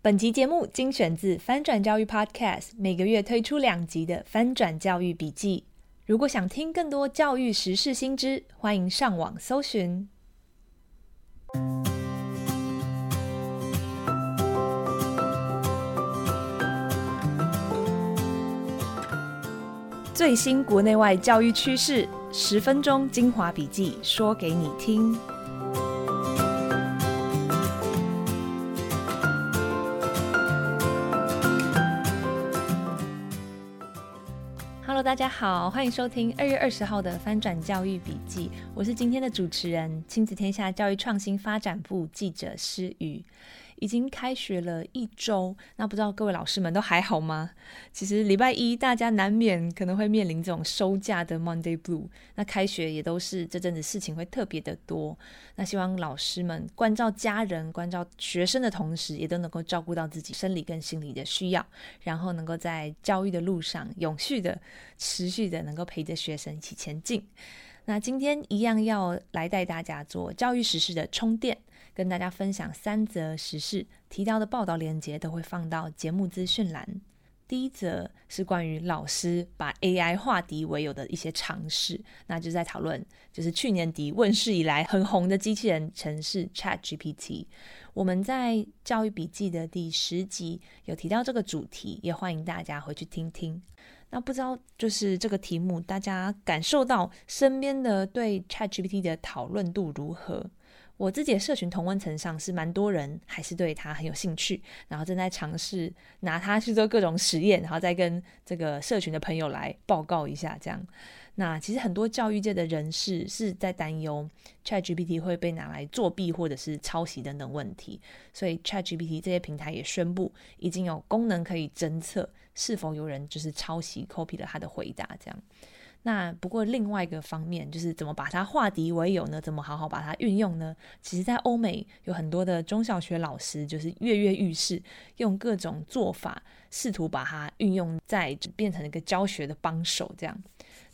本集节目精选自翻转教育 Podcast，每个月推出两集的翻转教育笔记。如果想听更多教育时事新知，欢迎上网搜寻。最新国内外教育趋势，十分钟精华笔记，说给你听。大家好，欢迎收听二月二十号的翻转教育笔记。我是今天的主持人，亲子天下教育创新发展部记者诗雨。已经开学了一周，那不知道各位老师们都还好吗？其实礼拜一大家难免可能会面临这种收假的 Monday Blue，那开学也都是这阵子事情会特别的多。那希望老师们关照家人、关照学生的同时，也都能够照顾到自己生理跟心理的需要，然后能够在教育的路上永续的、持续的能够陪着学生一起前进。那今天一样要来带大家做教育时事的充电。跟大家分享三则时事，提到的报道链接都会放到节目资讯栏。第一则是关于老师把 AI 化敌为友的一些尝试，那就在讨论，就是去年底问世以来很红的机器人城市 ChatGPT。我们在教育笔记的第十集有提到这个主题，也欢迎大家回去听听。那不知道就是这个题目，大家感受到身边的对 ChatGPT 的讨论度如何？我自己的社群同温层上是蛮多人还是对他很有兴趣，然后正在尝试拿它去做各种实验，然后再跟这个社群的朋友来报告一下这样。那其实很多教育界的人士是在担忧 ChatGPT 会被拿来作弊或者是抄袭等等问题，所以 ChatGPT 这些平台也宣布已经有功能可以侦测是否有人就是抄袭 copy 了他的回答这样。那不过另外一个方面就是怎么把它化敌为友呢？怎么好好把它运用呢？其实，在欧美有很多的中小学老师就是跃跃欲试，用各种做法试图把它运用在变成一个教学的帮手。这样，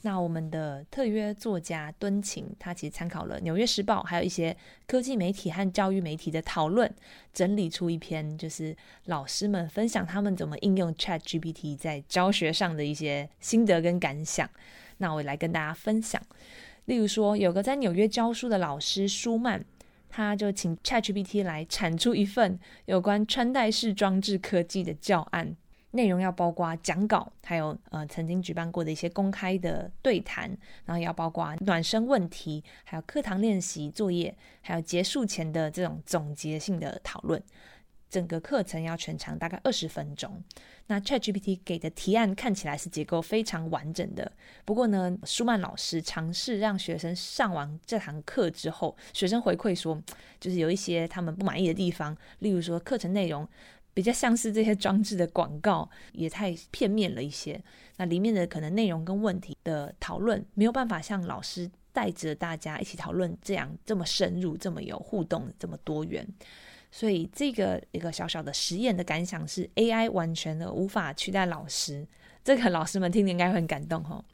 那我们的特约作家敦晴，他其实参考了《纽约时报》还有一些科技媒体和教育媒体的讨论，整理出一篇就是老师们分享他们怎么应用 ChatGPT 在教学上的一些心得跟感想。那我来跟大家分享，例如说，有个在纽约教书的老师舒曼，他就请 ChatGPT 来产出一份有关穿戴式装置科技的教案，内容要包括讲稿，还有呃曾经举办过的一些公开的对谈，然后也要包括暖身问题，还有课堂练习作业，还有结束前的这种总结性的讨论。整个课程要全长大概二十分钟。那 ChatGPT 给的提案看起来是结构非常完整的。不过呢，舒曼老师尝试让学生上完这堂课之后，学生回馈说，就是有一些他们不满意的地方，例如说课程内容比较像是这些装置的广告，也太片面了一些。那里面的可能内容跟问题的讨论，没有办法像老师带着大家一起讨论这样这么深入、这么有互动、这么多元。所以这个一个小小的实验的感想是，AI 完全的无法取代老师。这个老师们听了应该会很感动哦。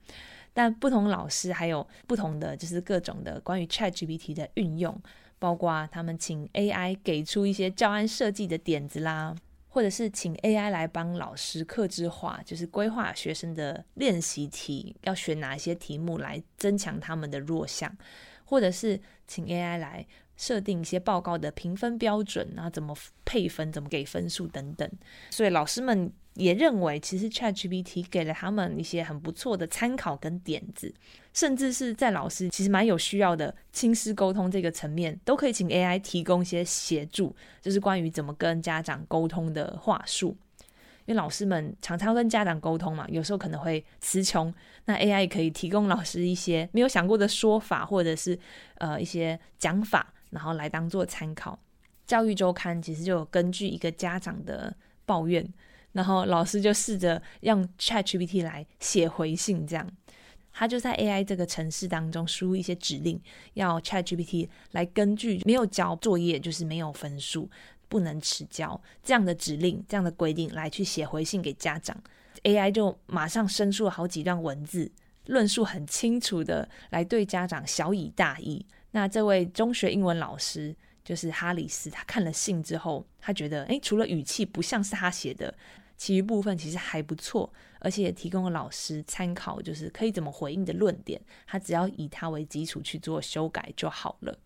但不同老师还有不同的就是各种的关于 ChatGPT 的运用，包括他们请 AI 给出一些教案设计的点子啦，或者是请 AI 来帮老师客制化，就是规划学生的练习题，要选哪些题目来增强他们的弱项，或者是请 AI 来。设定一些报告的评分标准，然后怎么配分、怎么给分数等等。所以老师们也认为，其实 ChatGPT 给了他们一些很不错的参考跟点子，甚至是在老师其实蛮有需要的亲师沟通这个层面，都可以请 AI 提供一些协助，就是关于怎么跟家长沟通的话术。因为老师们常常跟家长沟通嘛，有时候可能会词穷，那 AI 可以提供老师一些没有想过的说法，或者是呃一些讲法。然后来当做参考，教育周刊其实就有根据一个家长的抱怨，然后老师就试着让 ChatGPT 来写回信，这样他就在 AI 这个程式当中输入一些指令，要 ChatGPT 来根据没有交作业就是没有分数，不能迟交这样的指令，这样的规定来去写回信给家长，AI 就马上生出了好几段文字，论述很清楚的来对家长小以大义。那这位中学英文老师就是哈里斯，他看了信之后，他觉得，诶，除了语气不像是他写的，其余部分其实还不错，而且也提供了老师参考，就是可以怎么回应的论点，他只要以他为基础去做修改就好了。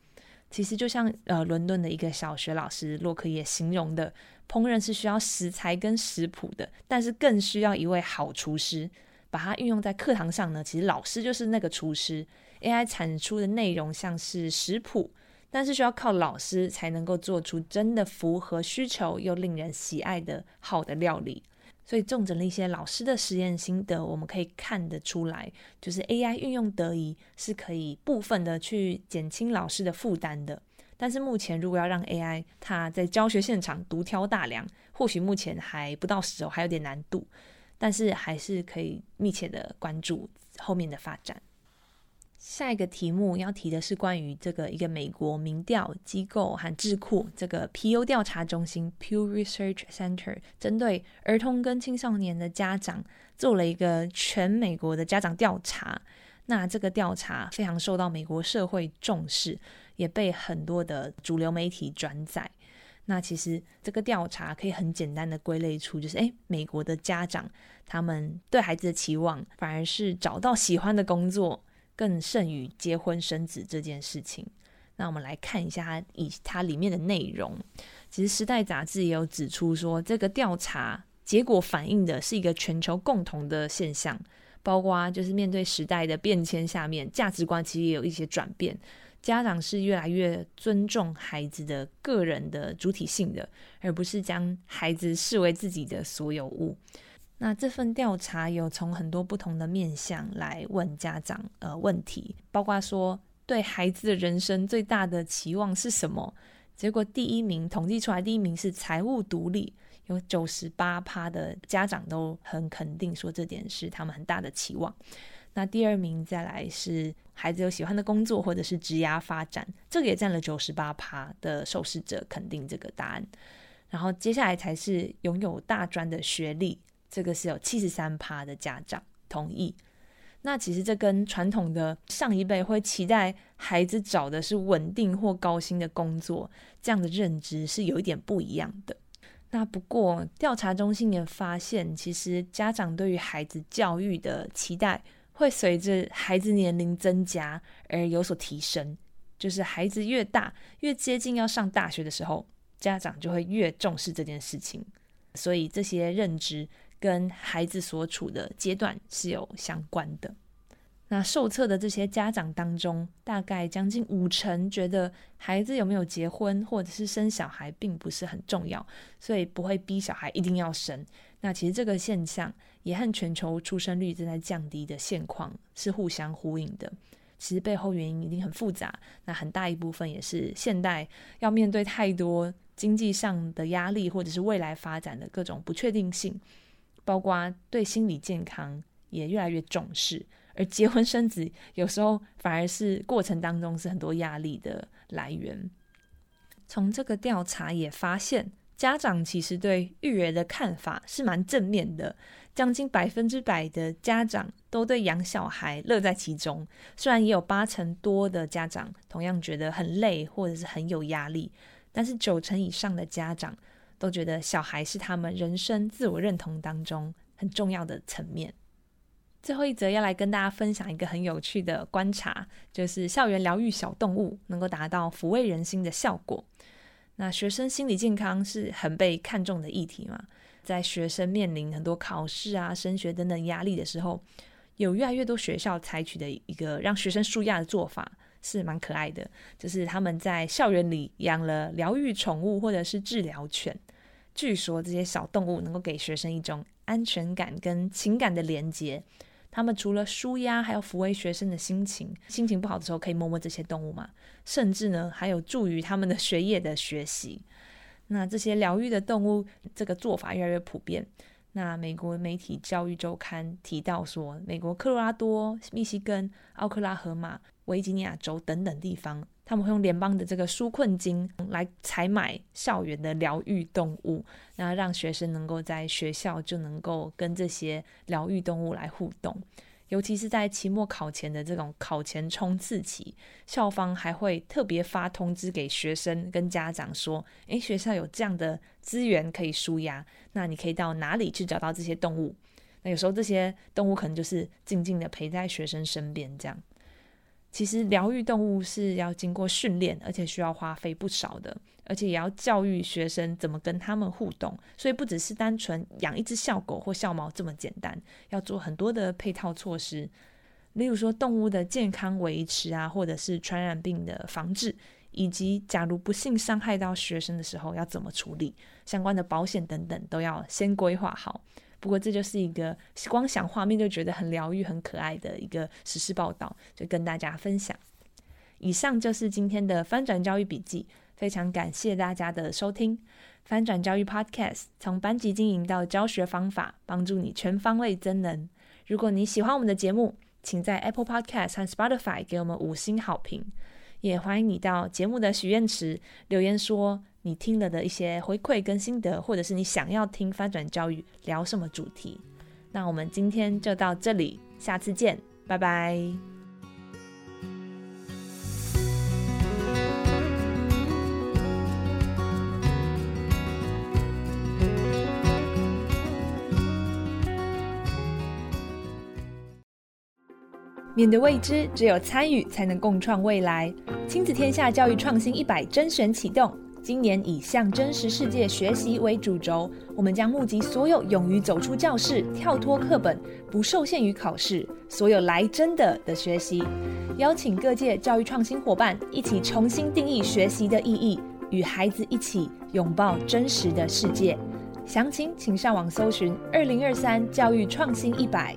其实就像呃，伦敦的一个小学老师洛克也形容的，烹饪是需要食材跟食谱的，但是更需要一位好厨师。把它运用在课堂上呢，其实老师就是那个厨师。AI 产出的内容像是食谱，但是需要靠老师才能够做出真的符合需求又令人喜爱的好的料理。所以，重整了一些老师的实验心得，我们可以看得出来，就是 AI 运用得宜，是可以部分的去减轻老师的负担的。但是目前，如果要让 AI 它在教学现场独挑大梁，或许目前还不到时候，还有点难度。但是还是可以密切的关注后面的发展。下一个题目要提的是关于这个一个美国民调机构和智库这个 Pew 调查中心 Pew Research Center 针对儿童跟青少年的家长做了一个全美国的家长调查。那这个调查非常受到美国社会重视，也被很多的主流媒体转载。那其实这个调查可以很简单的归类出，就是诶，美国的家长他们对孩子的期望，反而是找到喜欢的工作，更胜于结婚生子这件事情。那我们来看一下以它里面的内容。其实《时代》杂志也有指出说，这个调查结果反映的是一个全球共同的现象，包括就是面对时代的变迁下面，价值观其实也有一些转变。家长是越来越尊重孩子的个人的主体性的，而不是将孩子视为自己的所有物。那这份调查有从很多不同的面向来问家长呃问题，包括说对孩子的人生最大的期望是什么？结果第一名统计出来，第一名是财务独立，有九十八趴的家长都很肯定说这点是他们很大的期望。那第二名再来是孩子有喜欢的工作或者是职涯发展，这个也占了九十八趴的受试者肯定这个答案。然后接下来才是拥有大专的学历，这个是有七十三趴的家长同意。那其实这跟传统的上一辈会期待孩子找的是稳定或高薪的工作这样的认知是有一点不一样的。那不过调查中心也发现，其实家长对于孩子教育的期待。会随着孩子年龄增加而有所提升，就是孩子越大，越接近要上大学的时候，家长就会越重视这件事情。所以这些认知跟孩子所处的阶段是有相关的。那受测的这些家长当中，大概将近五成觉得孩子有没有结婚或者是生小孩并不是很重要，所以不会逼小孩一定要生。那其实这个现象也和全球出生率正在降低的现况是互相呼应的。其实背后原因一定很复杂，那很大一部分也是现代要面对太多经济上的压力，或者是未来发展的各种不确定性，包括对心理健康也越来越重视，而结婚生子有时候反而是过程当中是很多压力的来源。从这个调查也发现。家长其实对育儿的看法是蛮正面的，将近百分之百的家长都对养小孩乐在其中。虽然也有八成多的家长同样觉得很累或者是很有压力，但是九成以上的家长都觉得小孩是他们人生自我认同当中很重要的层面。最后一则要来跟大家分享一个很有趣的观察，就是校园疗愈小动物能够达到抚慰人心的效果。那学生心理健康是很被看重的议题嘛，在学生面临很多考试啊、升学等等压力的时候，有越来越多学校采取的一个让学生舒压的做法是蛮可爱的，就是他们在校园里养了疗愈宠物或者是治疗犬。据说这些小动物能够给学生一种安全感跟情感的连接。他们除了舒压，还有抚慰学生的心情。心情不好的时候，可以摸摸这些动物嘛。甚至呢，还有助于他们的学业的学习。那这些疗愈的动物，这个做法越来越普遍。那美国媒体《教育周刊》提到说，美国科罗拉多、密西根、奥克拉荷马、维吉尼亚州等等地方。他们会用联邦的这个纾困金来采买校园的疗愈动物，然后让学生能够在学校就能够跟这些疗愈动物来互动。尤其是在期末考前的这种考前冲刺期，校方还会特别发通知给学生跟家长说：“诶，学校有这样的资源可以舒压，那你可以到哪里去找到这些动物？那有时候这些动物可能就是静静的陪在学生身边，这样。”其实疗愈动物是要经过训练，而且需要花费不少的，而且也要教育学生怎么跟他们互动。所以不只是单纯养一只小狗或校猫这么简单，要做很多的配套措施，例如说动物的健康维持啊，或者是传染病的防治，以及假如不幸伤害到学生的时候要怎么处理，相关的保险等等都要先规划好。不过这就是一个光想画面就觉得很疗愈、很可爱的一个时事报道，就跟大家分享。以上就是今天的翻转教育笔记，非常感谢大家的收听。翻转教育 Podcast 从班级经营到教学方法，帮助你全方位增能。如果你喜欢我们的节目，请在 Apple Podcast 和 Spotify 给我们五星好评，也欢迎你到节目的许愿池留言说。你听了的一些回馈跟心得，或者是你想要听翻转教育聊什么主题，那我们今天就到这里，下次见，拜拜。面对未知，只有参与才能共创未来。亲子天下教育创新一百甄选启动。今年以向真实世界学习为主轴，我们将募集所有勇于走出教室、跳脱课本、不受限于考试、所有来真的的学习，邀请各界教育创新伙伴一起重新定义学习的意义，与孩子一起拥抱真实的世界。详情请上网搜寻“二零二三教育创新一百”。